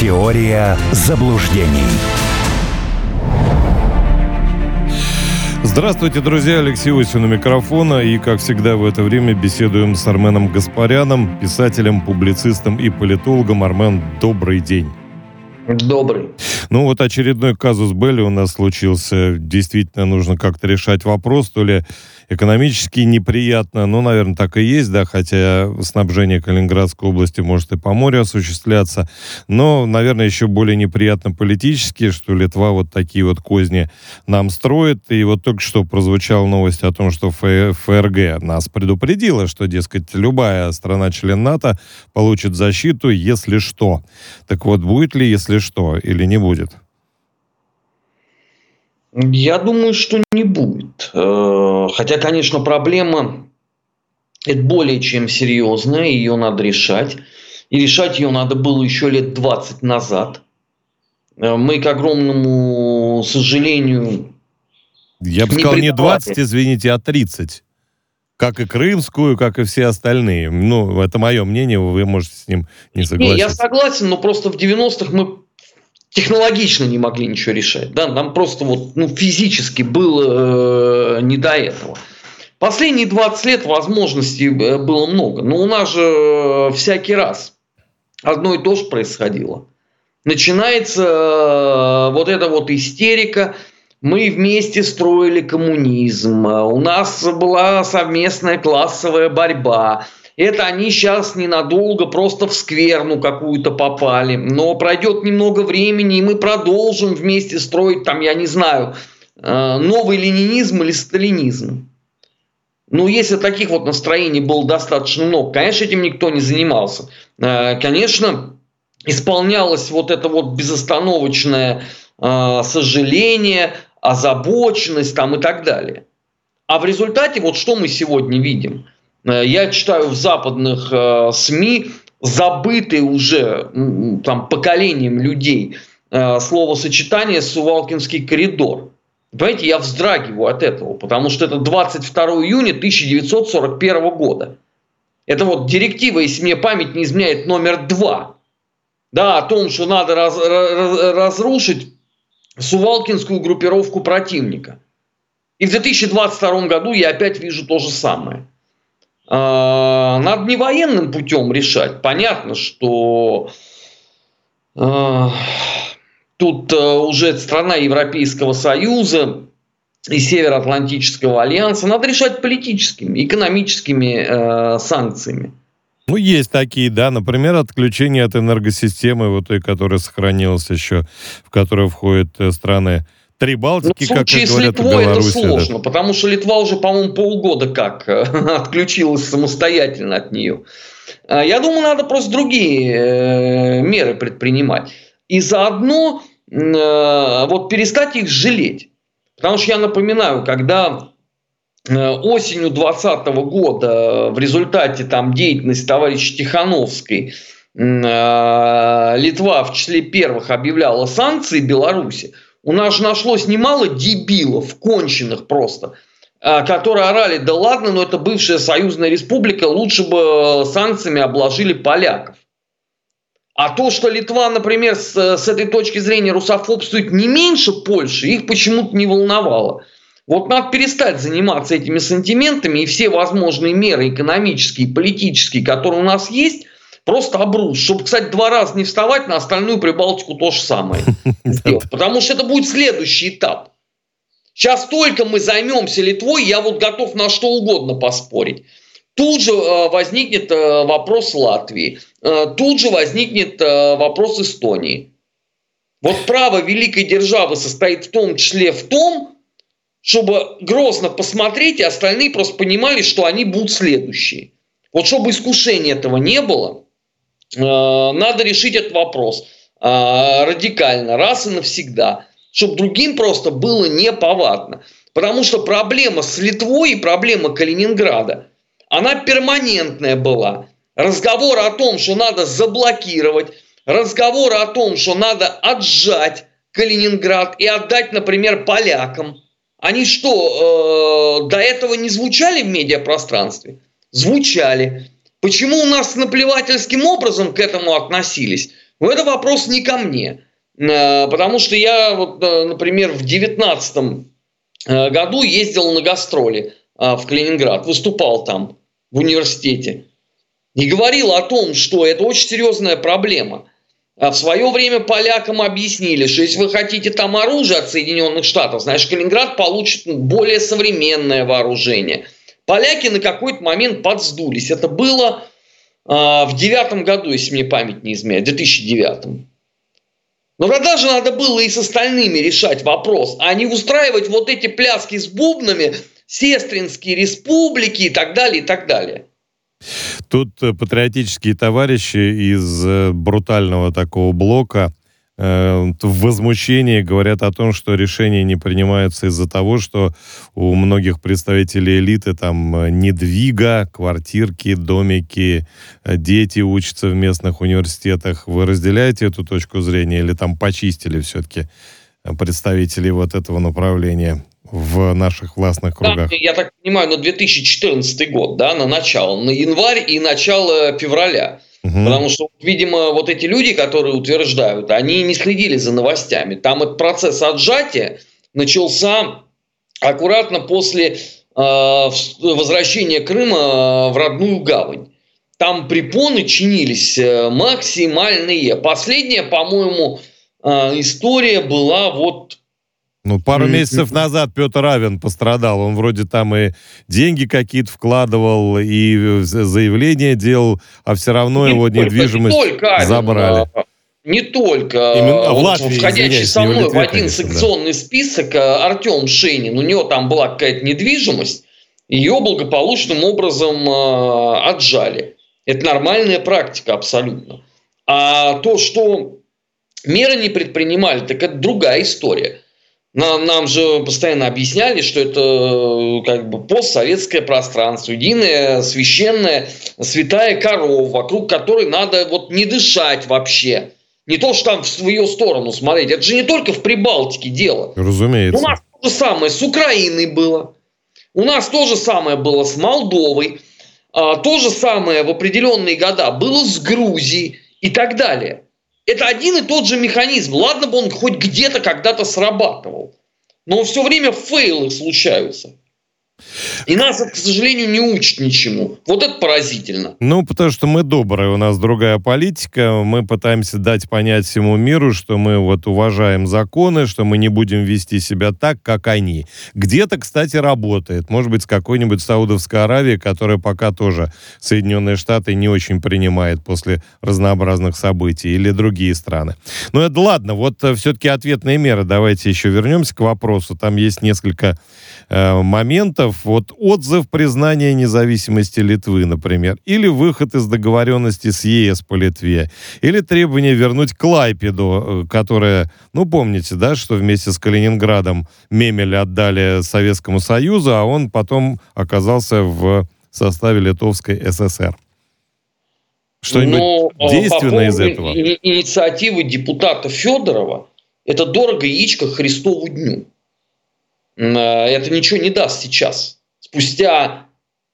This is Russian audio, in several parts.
Теория заблуждений. Здравствуйте, друзья. Алексей Осин у микрофона. И, как всегда, в это время беседуем с Арменом Гаспаряном, писателем, публицистом и политологом. Армен, добрый день. Добрый. Ну вот очередной казус Белли у нас случился. Действительно нужно как-то решать вопрос, то ли экономически неприятно, ну, наверное, так и есть, да, хотя снабжение Калининградской области может и по морю осуществляться, но, наверное, еще более неприятно политически, что Литва вот такие вот козни нам строит, и вот только что прозвучала новость о том, что ФРГ нас предупредила, что, дескать, любая страна-член НАТО получит защиту, если что. Так вот, будет ли, если что, или не будет? Я думаю, что не будет. Э, хотя, конечно, проблема это более чем серьезная, ее надо решать. И решать ее надо было еще лет 20 назад. Э, мы, к огромному сожалению... Я бы сказал, не 20, извините, а 30. Как и крымскую, как и все остальные. Ну, это мое мнение, вы можете с ним не согласиться. Не, я согласен, но просто в 90-х мы технологично не могли ничего решать. Да? Нам просто вот, ну, физически было э, не до этого. Последние 20 лет возможностей э, было много. Но у нас же э, всякий раз одно и то же происходило. Начинается э, вот эта вот истерика. Мы вместе строили коммунизм. У нас была совместная классовая борьба это они сейчас ненадолго просто в скверну какую-то попали. Но пройдет немного времени, и мы продолжим вместе строить там, я не знаю, э, новый ленинизм или сталинизм. Ну, если таких вот настроений было достаточно много, конечно, этим никто не занимался. Э, конечно, исполнялось вот это вот безостановочное э, сожаление, озабоченность там и так далее. А в результате вот что мы сегодня видим – я читаю в западных э, СМИ забытые уже там поколением людей э, словосочетание «Сувалкинский коридор». Понимаете, я вздрагиваю от этого, потому что это 22 июня 1941 года. Это вот директива, если мне память не изменяет, номер два. Да, о том, что надо раз, раз, разрушить Сувалкинскую группировку противника. И в 2022 году я опять вижу то же самое. А, надо не военным путем решать. Понятно, что э, тут э, уже страна Европейского Союза и Североатлантического альянса. Надо решать политическими, экономическими э, санкциями. Ну, есть такие, да, например, отключение от энергосистемы, вот той, которая сохранилась еще, в которую входят э, страны Три Балтики, ну, как, как говорят, с Литвой это сложно, да. потому что Литва уже, по-моему, полгода как э, отключилась самостоятельно от нее. А, я думаю, надо просто другие э, меры предпринимать. И заодно э, вот перестать их жалеть. Потому что я напоминаю, когда осенью 2020 года в результате там, деятельности товарища Тихановской Литва в числе первых объявляла санкции Беларуси, у нас же нашлось немало дебилов, конченых просто, а, которые орали, да ладно, но это бывшая союзная республика, лучше бы э, санкциями обложили поляков. А то, что Литва, например, с, с этой точки зрения русофобствует не меньше Польши, их почему-то не волновало. Вот надо перестать заниматься этими сантиментами и все возможные меры экономические, политические, которые у нас есть, просто обрус. Чтобы, кстати, два раза не вставать, на остальную Прибалтику то же самое. Потому что это будет следующий этап. Сейчас только мы займемся Литвой, я вот готов на что угодно поспорить. Тут же э, возникнет э, вопрос Латвии, э, тут же возникнет вопрос Эстонии. Вот право великой державы состоит в том числе в том, чтобы грозно посмотреть, и остальные просто понимали, что они будут следующие. Вот чтобы искушения этого не было, надо решить этот вопрос э, радикально, раз и навсегда, чтобы другим просто было неповадно. Потому что проблема с Литвой и проблема Калининграда, она перманентная была. Разговор о том, что надо заблокировать, разговор о том, что надо отжать Калининград и отдать, например, полякам. Они что, э, до этого не звучали в медиапространстве? Звучали. Почему у нас наплевательским образом к этому относились? Но это вопрос не ко мне. Э, потому что я, вот, э, например, в 2019 э, году ездил на гастроли в Калининград, выступал там в университете. И говорил о том, что это очень серьезная проблема. А в свое время полякам объяснили, что если вы хотите там оружие от Соединенных Штатов, значит, Калининград получит более современное вооружение. Поляки на какой-то момент подсдулись. Это было э, в девятом году, если мне память не изменяет, в 2009. Но тогда же надо было и с остальными решать вопрос, а не устраивать вот эти пляски с бубнами, сестринские республики и так далее, и так далее. Тут э, патриотические товарищи из э, брутального такого блока в возмущении говорят о том, что решения не принимаются из-за того, что у многих представителей элиты там э, недвига, квартирки, домики, э, дети учатся в местных университетах. Вы разделяете эту точку зрения или там почистили все-таки представителей вот этого направления? в наших властных кругах? Да, я так понимаю, на 2014 год, да, на начало, на январь и начало февраля. Угу. Потому что, видимо, вот эти люди, которые утверждают, они не следили за новостями. Там этот процесс отжатия начался аккуратно после э, возвращения Крыма в родную гавань. Там препоны чинились э, максимальные. Последняя, по-моему, э, история была вот ну, пару месяцев назад Петр Авен пострадал. Он вроде там и деньги какие-то вкладывал, и заявление делал, а все равно не его только, недвижимость не только забрали. А, не только. Именно, вот, Латвии, входящий со мной Литве, в один конечно, секционный да. список а, Артем Шейнин, у него там была какая-то недвижимость, ее благополучным образом э, отжали. Это нормальная практика абсолютно. А то, что меры не предпринимали, так это другая история. Нам, нам же постоянно объясняли, что это э, как бы постсоветское пространство, единая священная святая корова, вокруг которой надо вот не дышать вообще. Не то, что там в свою сторону смотреть. Это же не только в Прибалтике дело. Разумеется. У нас то же самое с Украиной было. У нас то же самое было с Молдовой. А, то же самое в определенные года было с Грузией и так далее. Это один и тот же механизм. Ладно бы он хоть где-то когда-то срабатывал. Но все время фейлы случаются. И нас к сожалению, не учит ничему. Вот это поразительно. Ну, потому что мы добрые, у нас другая политика. Мы пытаемся дать понять всему миру, что мы вот уважаем законы, что мы не будем вести себя так, как они. Где-то, кстати, работает. Может быть, с какой-нибудь Саудовской Аравии, которая пока тоже Соединенные Штаты не очень принимает после разнообразных событий, или другие страны. Но это ладно, вот э, все-таки ответные меры. Давайте еще вернемся к вопросу. Там есть несколько э, моментов вот отзыв признания независимости Литвы, например, или выход из договоренности с ЕС по Литве, или требование вернуть Клайпеду, э, которая, ну, помните, да, что вместе с Калининградом Мемель отдали Советскому Союзу, а он потом оказался в составе Литовской ССР. Что-нибудь Но, ну, действенное из этого? Инициативы депутата Федорова – это дорого яичко Христову дню. Э, это ничего не даст сейчас. Спустя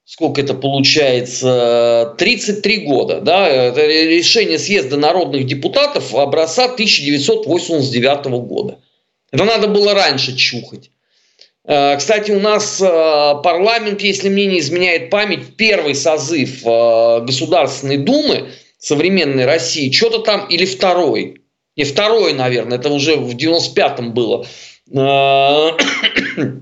сколько это получается, 33 года, да, это решение съезда народных депутатов образца 1989 года. Это надо было раньше чухать. Э, кстати, у нас э, парламент, если мне не изменяет память, первый созыв Государственной Думы современной России, что-то там, или второй, не второй, наверное, это уже в 95-м было,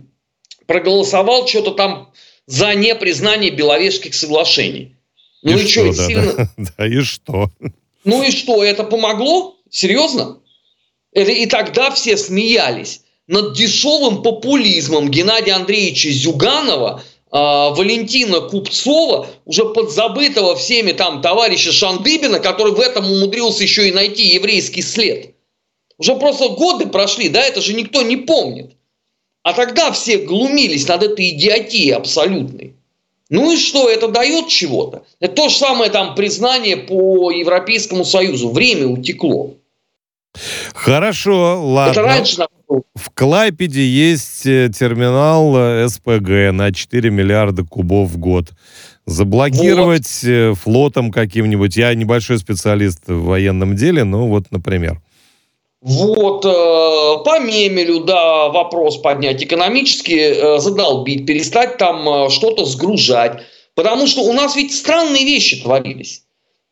проголосовал что-то там за непризнание Беловежских соглашений. Ну и, и что, да, сильно... да, да, и что? Ну и что, это помогло? Серьезно? Это, и тогда все смеялись над дешевым популизмом Геннадия Андреевича Зюганова, э, Валентина Купцова, уже подзабытого всеми там товарища Шандыбина, который в этом умудрился еще и найти еврейский след. Уже просто годы прошли, да, это же никто не помнит. А тогда все глумились над этой идиотией абсолютной. Ну и что, это дает чего-то? Это то же самое там признание по Европейскому Союзу. Время утекло. Хорошо, ладно. Это раньше в Клайпеде есть э, терминал э, СПГ на 4 миллиарда кубов в год. Заблокировать вот. Э, флотом каким-нибудь. Я небольшой специалист в военном деле, но вот, например. Вот, э, по Мемелю, да, вопрос поднять экономически, э, задолбить, перестать там что-то сгружать. Потому что у нас ведь странные вещи творились.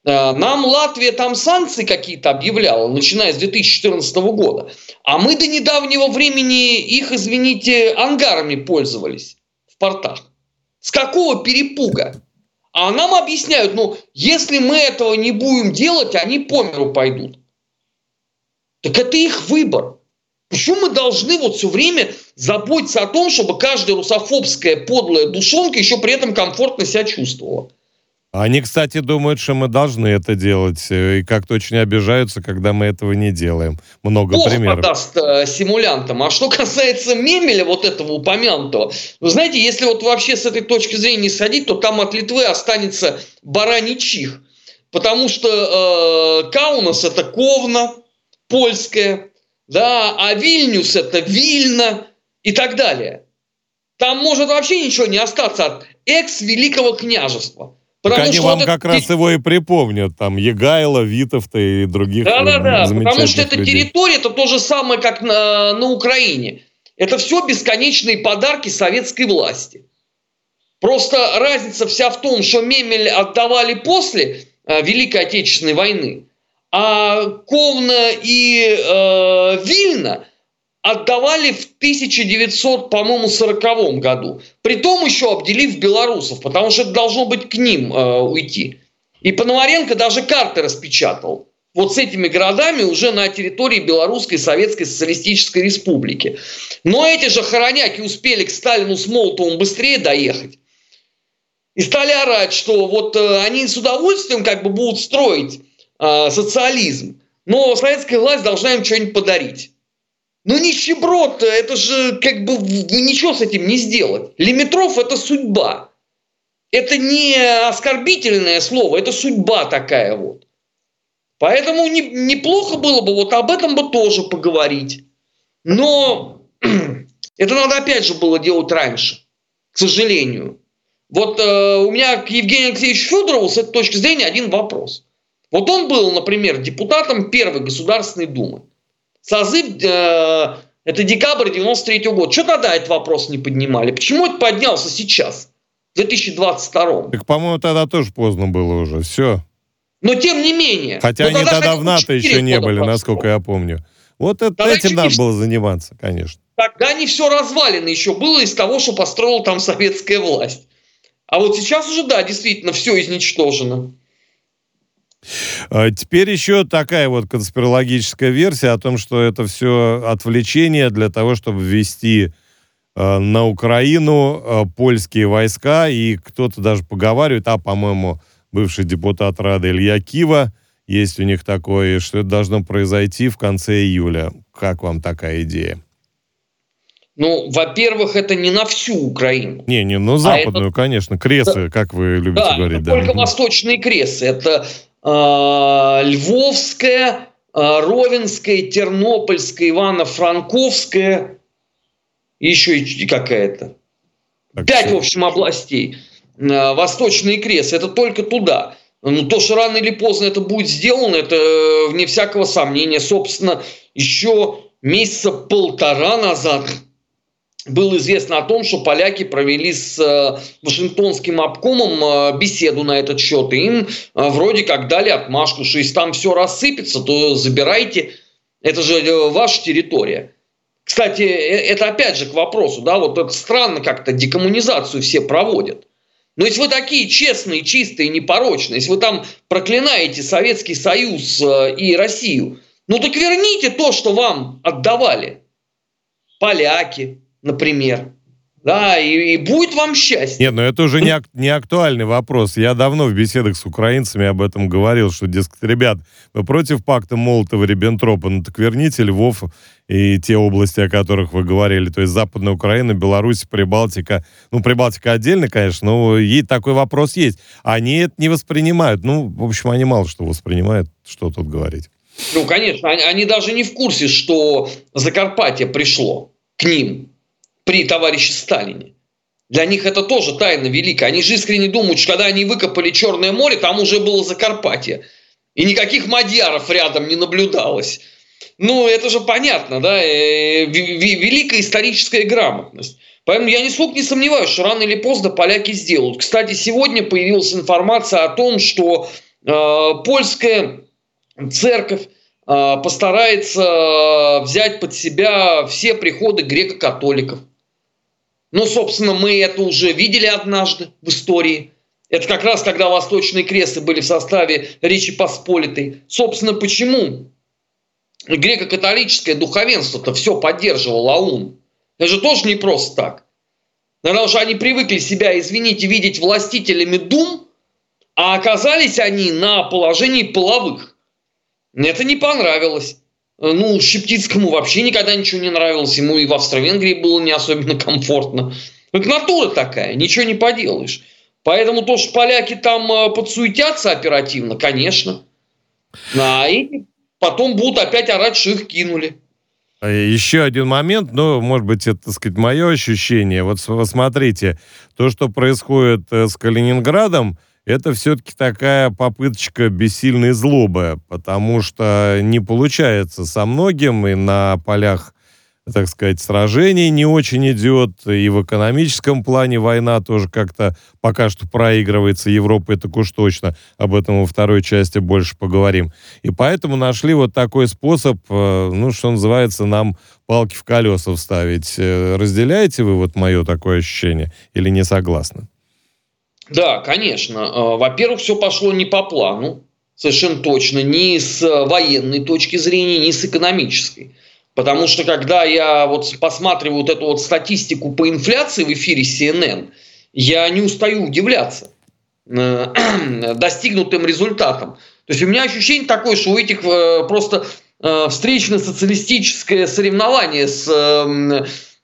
Нам Латвия там санкции какие-то объявляла, начиная с 2014 года. А мы до недавнего времени их, извините, ангарами пользовались в портах. С какого перепуга? А нам объясняют, ну, если мы этого не будем делать, они по миру пойдут. Так это их выбор. Почему мы должны вот все время заботиться о том, чтобы каждая русофобская подлая душонка еще при этом комфортно себя чувствовала? Они, кстати, думают, что мы должны это делать, э, и как-то очень обижаются, когда мы этого не делаем. Много Бог примеров. подаст э, симулянтам. А что касается Мемеля, вот этого упомянутого, вы знаете, если вот вообще с этой точки зрения сходить, то там от Литвы останется бараний чих. Потому что э, Каунас это Ковна, польская, да, а Вильнюс это Вильна и так далее. Там может вообще ничего не остаться от экс-великого княжества. Потому они вам как раз его и припомнят, там, Егайла, Витовта и других Да, да, да, потому что эта территория, это то же самое, как на, на Украине. Это все бесконечные подарки советской власти. Просто разница вся в том, что Мемель отдавали после э, Великой Отечественной войны, а Ковна и э, Вильна отдавали в 1900, по-моему, 40 году. Притом еще обделив белорусов, потому что это должно быть к ним э, уйти. И Пономаренко даже карты распечатал. Вот с этими городами уже на территории Белорусской Советской Социалистической Республики. Но эти же хороняки успели к Сталину с Молотовым быстрее доехать. И стали орать, что вот э, они с удовольствием как бы будут строить э, социализм, но советская власть должна им что-нибудь подарить. Ну нищеброд, это же как бы ничего с этим не сделать. Лимитров это судьба. Это не оскорбительное слово, это судьба такая вот. Поэтому не, неплохо было бы вот об этом бы тоже поговорить. Но это надо опять же было делать раньше, к сожалению. Вот э, у меня к Евгению Алексеевичу Федорову с этой точки зрения один вопрос. Вот он был, например, депутатом Первой Государственной Думы. Созыв, э, это декабрь 93 -го года. Что тогда этот вопрос не поднимали? Почему это поднялся сейчас, в 2022? Так, по-моему, тогда тоже поздно было уже. Все. Но тем не менее. Хотя они тогда, тогда в НАТО еще не были, прошло. насколько я помню. Вот это, этим надо было заниматься, конечно. Тогда не все развалено еще было из того, что построила там советская власть. А вот сейчас уже, да, действительно, все изничтожено. А теперь еще такая вот конспирологическая версия о том, что это все отвлечение для того, чтобы ввести э, на Украину э, польские войска, и кто-то даже поговаривает, а, по-моему, бывший депутат Рады Илья Кива, есть у них такое, что это должно произойти в конце июля. Как вам такая идея? Ну, во-первых, это не на всю Украину. Не, не, ну западную, а это... конечно, кресы, как вы любите да, говорить. Да, только восточные кресы. Это Львовская, э, Ровенская, Тернопольская, Ивано-Франковская, еще и какая-то. Пять, в общем, областей. Э, Восточный крест. Это только туда. Ну, то, что рано или поздно это будет сделано, это э, вне всякого сомнения. Собственно, еще месяца полтора назад было известно о том, что поляки провели с э, Вашингтонским обкомом э, беседу на этот счет, и им э, вроде как дали отмашку, что если там все рассыпется, то забирайте, это же ваша территория. Кстати, это опять же к вопросу, да, вот это странно как-то декоммунизацию все проводят. Но если вы такие честные, чистые, непорочные, если вы там проклинаете Советский Союз и Россию, ну так верните то, что вам отдавали. Поляки, например. Да, и, и будет вам счастье. Нет, но это уже не, ак- не актуальный вопрос. Я давно в беседах с украинцами об этом говорил, что, дескать, ребят, вы против пакта Молотова-Риббентропа, ну так верните Львов и те области, о которых вы говорили, то есть Западная Украина, Беларусь, Прибалтика. Ну, Прибалтика отдельно, конечно, но ей такой вопрос есть. Они это не воспринимают. Ну, в общем, они мало что воспринимают, что тут говорить. Ну, конечно, они, они даже не в курсе, что Закарпатье пришло к ним при товарище Сталине. Для них это тоже тайна великая. Они же искренне думают, что когда они выкопали Черное море, там уже было Закарпатье. И никаких мадьяров рядом не наблюдалось. Ну, это же понятно, да, э, великая историческая грамотность. Поэтому я нисколько не сомневаюсь, что рано или поздно поляки сделают. Кстати, сегодня появилась информация о том, что э, польская церковь э, постарается взять под себя все приходы греко-католиков. Ну, собственно, мы это уже видели однажды в истории. Это как раз когда Восточные кресты были в составе Речи Посполитой. Собственно, почему греко-католическое духовенство-то все поддерживало АУН? Это же тоже не просто так. Наверное, уже они привыкли себя, извините, видеть властителями дум, а оказались они на положении половых. Это не понравилось. Ну, Щептицкому вообще никогда ничего не нравилось. Ему и в Австро-Венгрии было не особенно комфортно. Это натура такая, ничего не поделаешь. Поэтому то, что поляки там э, подсуетятся оперативно, конечно. А и потом будут опять орать, что их кинули. А еще один момент, ну, может быть, это, так сказать, мое ощущение. Вот смотрите, то, что происходит э, с Калининградом, это все-таки такая попыточка бессильной злобы, потому что не получается со многим, и на полях, так сказать, сражений не очень идет, и в экономическом плане война тоже как-то пока что проигрывается, Европа это уж точно, об этом во второй части больше поговорим. И поэтому нашли вот такой способ, э, ну, что называется, нам палки в колеса вставить. Э, разделяете вы вот мое такое ощущение или не согласны? Да, конечно. Э, во-первых, все пошло не по плану, совершенно точно, ни с военной точки зрения, ни с экономической. Потому что когда я вот посматриваю вот эту вот статистику по инфляции в эфире CNN, я не устаю удивляться э, достигнутым результатом. То есть у меня ощущение такое, что у этих э, просто встречно-социалистическое соревнование с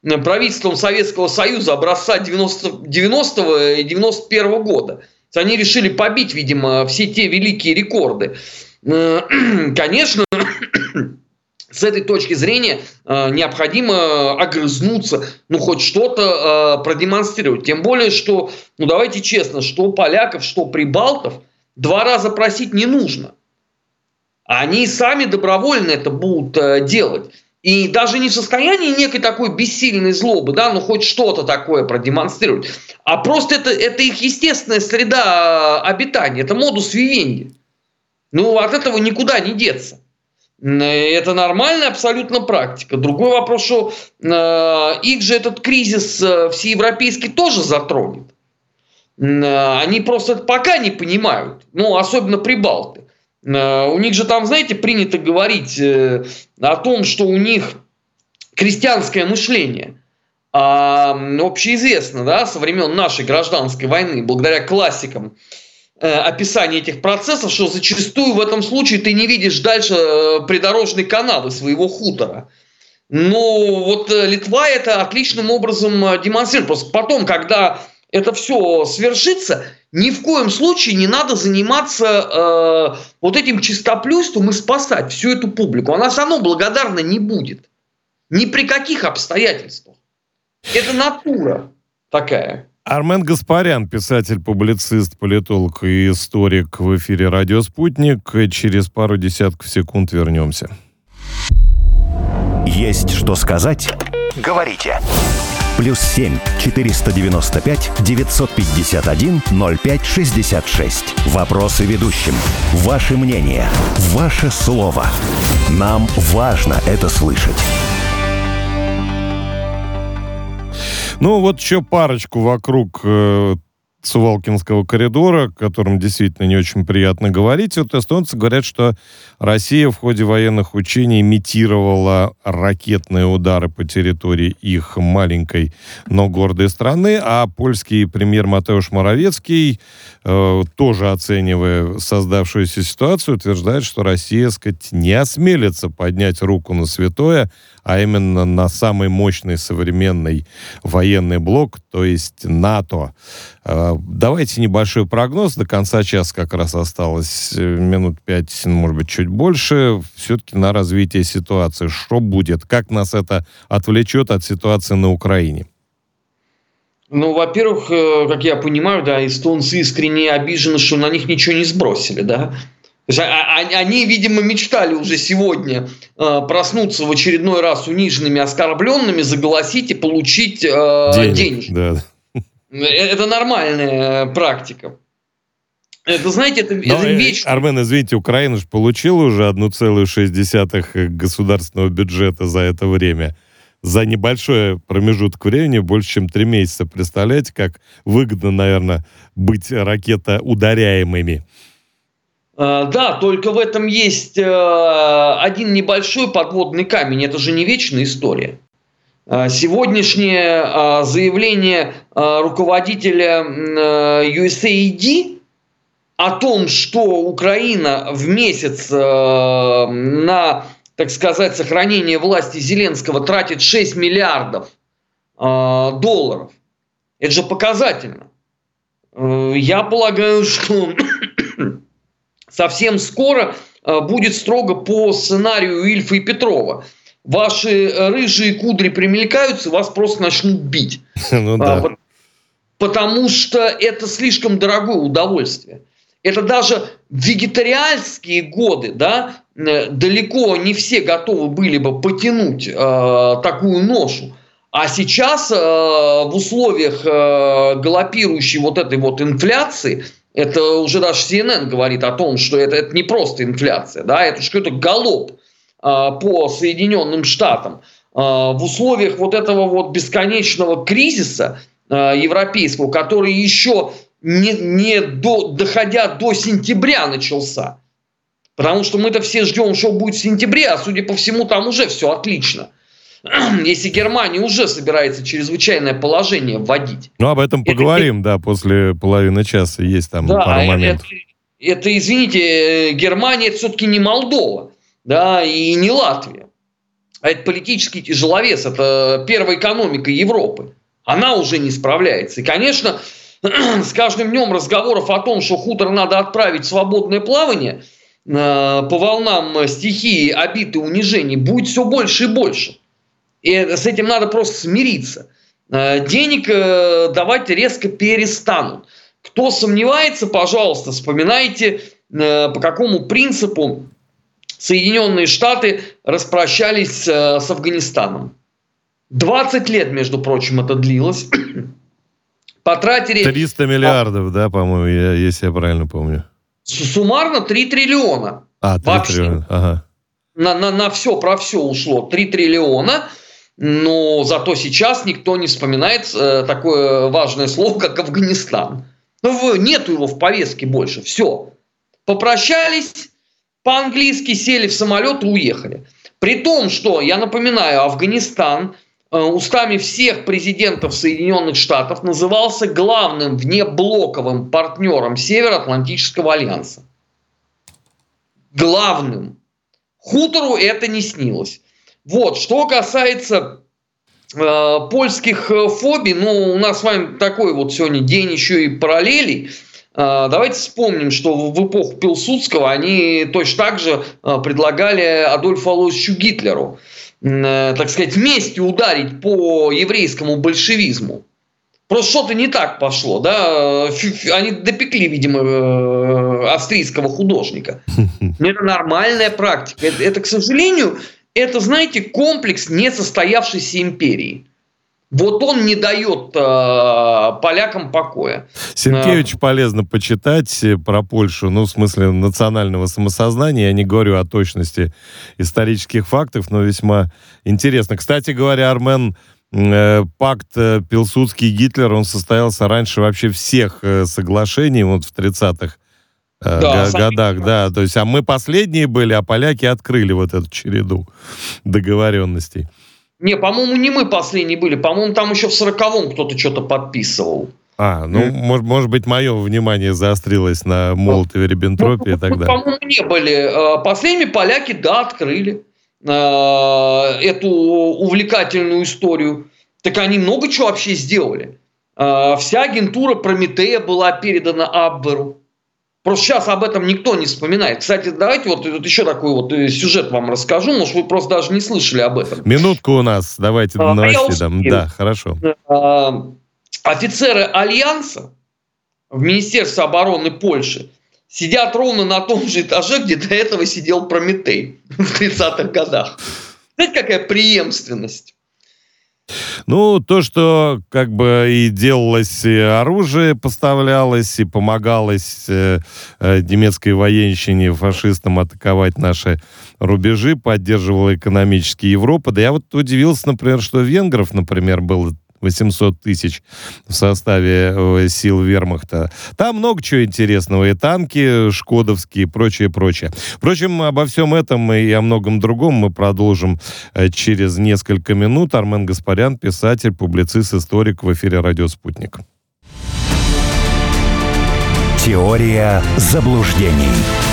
правительством Советского Союза образца 90, 90 и 91 года. Они решили побить, видимо, все те великие рекорды. Э, конечно, с этой точки зрения э, необходимо огрызнуться, ну хоть что-то э, продемонстрировать. Тем более, что, ну давайте честно, что поляков, что прибалтов два раза просить не нужно. Они сами добровольно это будут делать. И даже не в состоянии некой такой бессильной злобы, да, ну хоть что-то такое продемонстрировать, а просто это, это их естественная среда обитания, это модус вивенди. Ну, от этого никуда не деться. Это нормальная абсолютно практика. Другой вопрос, что э, их же этот кризис э, всеевропейский тоже затронет. Э, они просто пока не понимают, ну, особенно прибалты. Э, у них же там, знаете, принято говорить э, о том, что у них крестьянское мышление. А, общеизвестно, да, со времен нашей гражданской войны, благодаря классикам э, описания этих процессов, что зачастую в этом случае ты не видишь дальше придорожной канавы своего хутора. Ну, вот Литва это отличным образом демонстрирует. Просто потом, когда это все свершится, ни в коем случае не надо заниматься э, вот этим чистоплюйством и спасать всю эту публику. Она все равно благодарна не будет. Ни при каких обстоятельствах. Это натура такая. Армен Гаспарян, писатель, публицист, политолог и историк в эфире «Радио Спутник». Через пару десятков секунд вернемся. Есть что сказать? Говорите плюс 7 495 951 0566. Вопросы ведущим. Ваше мнение. Ваше слово. Нам важно это слышать. Ну, вот еще парочку вокруг э, Сувалкинского коридора, о котором действительно не очень приятно говорить. Вот эстонцы говорят, что Россия в ходе военных учений имитировала ракетные удары по территории их маленькой, но гордой страны, а польский премьер Матеуш Моровецкий, э, тоже оценивая создавшуюся ситуацию, утверждает, что Россия, сказать, не осмелится поднять руку на святое, а именно на самый мощный современный военный блок, то есть НАТО. Э, давайте небольшой прогноз. До конца часа как раз осталось э, минут пять, может быть, чуть больше. Все-таки на развитие ситуации. Что будет? Как нас это отвлечет от ситуации на Украине? Ну, во-первых, э, как я понимаю, да, эстонцы искренне обижены, что на них ничего не сбросили, да. То есть, а, а, они, видимо, мечтали уже сегодня э, проснуться в очередной раз униженными, оскорбленными, заголосить и получить денег. денег. Да. Э, это нормальная практика. Это, знаете, это, Но, это вечно. Армен, извините, Украина же получила уже 1,6 государственного бюджета за это время за небольшой промежуток времени, больше чем три месяца. Представляете, как выгодно, наверное, быть ракетоударяемыми? А, да, только в этом есть э, один небольшой подводный камень. Это же не вечная история. А, сегодняшнее а, заявление руководителя USAID о том, что Украина в месяц э, на так сказать, сохранение власти Зеленского тратит 6 миллиардов э, долларов. Это же показательно. Э, я полагаю, что совсем скоро э, будет строго по сценарию Ильфа и Петрова. Ваши рыжие кудри примелькаются, вас просто начнут бить. Ну, да. Потому что это слишком дорогое удовольствие. Это даже вегетарианские годы, да, Э, далеко не все готовы были бы потянуть э, такую ношу. А сейчас э, в условиях э, галопирующей вот этой вот инфляции, это уже даже CNN говорит о том, что это, это не просто инфляция, да, это что-то галоп э, по Соединенным Штатам. Э, в условиях вот этого вот бесконечного кризиса э, европейского, который еще не, не до, доходя до сентября начался, Потому что мы-то все ждем, что будет в сентябре, а судя по всему, там уже все отлично. Если Германия уже собирается чрезвычайное положение вводить. Ну, об этом поговорим, это, да, после половины часа. Есть там да, пару моментов. Это, это, извините, Германия это все-таки не Молдова, да, и не Латвия. А это политический тяжеловес, это первая экономика Европы. Она уже не справляется. И, конечно, с каждым днем разговоров о том, что хутор надо отправить в свободное плавание – Э, по волнам стихии обид унижений будет все больше и больше. И с этим надо просто смириться. Э, денег э, давать резко перестанут. Кто сомневается, пожалуйста, вспоминайте, по какому принципу Соединенные Штаты распрощались с Афганистаном. 20 лет, между прочим, это длилось. Потратили... 300 миллиардов, да, по-моему, если я правильно помню. Суммарно 3 триллиона. А, 3 вообще. триллиона, ага. На, на, на все про все ушло 3 триллиона, но зато сейчас никто не вспоминает э, такое важное слово, как Афганистан. Ну, нету его в повестке больше, все. Попрощались, по-английски сели в самолет и уехали. При том, что, я напоминаю, Афганистан – Э, устами всех президентов Соединенных Штатов назывался главным внеблоковым партнером Североатлантического альянса. Главным. Хутору это не снилось. Вот, что касается э, польских э, фобий, ну, у нас с вами такой вот сегодня день еще и параллелей. Э, давайте вспомним, что в эпоху Пилсудского они точно так же э, предлагали Адольфу Алоисовичу Гитлеру Э, так сказать, вместе ударить по еврейскому большевизму. Просто что-то не так пошло, да? Они допекли, видимо, э, австрийского художника. Это нормальная практика. Это, это, к сожалению, это, знаете, комплекс несостоявшейся империи. Вот он не дает э, полякам покоя. Сенкевич а... полезно почитать э, про Польшу, ну, в смысле национального самосознания. Я не говорю о точности исторических фактов, но весьма интересно. Кстати говоря, Армен, э, пакт э, Пилсудский-Гитлер, он состоялся раньше вообще всех э, соглашений, вот в 30-х э, да, годах, да. То есть, а мы последние были, а поляки открыли вот эту череду договоренностей. Не, по-моему, не мы последние были. По-моему, там еще в сороковом кто-то что-то подписывал. А, ну, mm. может, может быть, мое внимание заострилось на Молотове, Риббентропе ну, и так далее. По-моему, не были. А, последними поляки, да, открыли а, эту увлекательную историю. Так они много чего вообще сделали. А, вся агентура Прометея была передана Абберу. Просто сейчас об этом никто не вспоминает. Кстати, давайте вот, вот еще такой вот э, сюжет вам расскажу, может, вы просто даже не слышали об этом. Минутку у нас, давайте а, новости дам. Да, хорошо. А, офицеры Альянса в Министерстве обороны Польши сидят ровно на том же этаже, где до этого сидел Прометей в 30-х годах. Знаете, какая преемственность? Ну, то, что как бы и делалось, и оружие поставлялось, и помогалось э, э, немецкой военщине, фашистам атаковать наши рубежи, поддерживала экономически Европа. Да я вот удивился, например, что венгров, например, было 800 тысяч в составе э, сил вермахта. Там много чего интересного. И танки шкодовские, и прочее, прочее. Впрочем, обо всем этом и о многом другом мы продолжим э, через несколько минут. Армен Гаспарян, писатель, публицист, историк в эфире «Радио Спутник». Теория заблуждений.